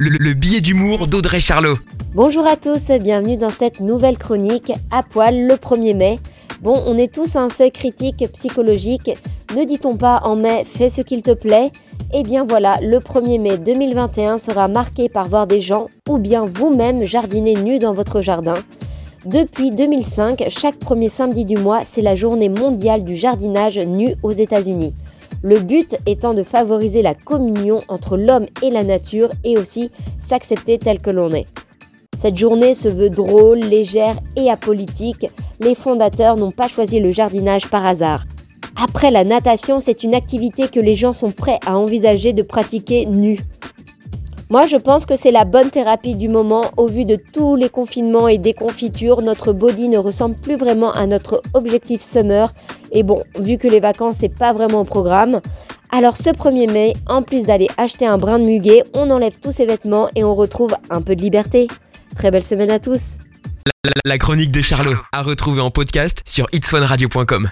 le, le billet d'humour d'Audrey Charlot. Bonjour à tous, bienvenue dans cette nouvelle chronique à poil le 1er mai. Bon, on est tous à un seuil critique psychologique. Ne dit-on pas en mai fais ce qu'il te plaît? Eh bien voilà, le 1er mai 2021 sera marqué par voir des gens ou bien vous-même jardiner nus dans votre jardin. Depuis 2005, chaque premier samedi du mois, c'est la journée mondiale du jardinage nu aux États-Unis. Le but étant de favoriser la communion entre l'homme et la nature et aussi s'accepter tel que l'on est. Cette journée se veut drôle, légère et apolitique. Les fondateurs n'ont pas choisi le jardinage par hasard. Après la natation, c'est une activité que les gens sont prêts à envisager de pratiquer nu. Moi, je pense que c'est la bonne thérapie du moment. Au vu de tous les confinements et déconfitures, notre body ne ressemble plus vraiment à notre objectif summer. Et bon, vu que les vacances, c'est pas vraiment au programme. Alors ce 1er mai, en plus d'aller acheter un brin de muguet, on enlève tous ses vêtements et on retrouve un peu de liberté. Très belle semaine à tous. La, chronique de Charlot, à retrouver en podcast sur itswanradio.com.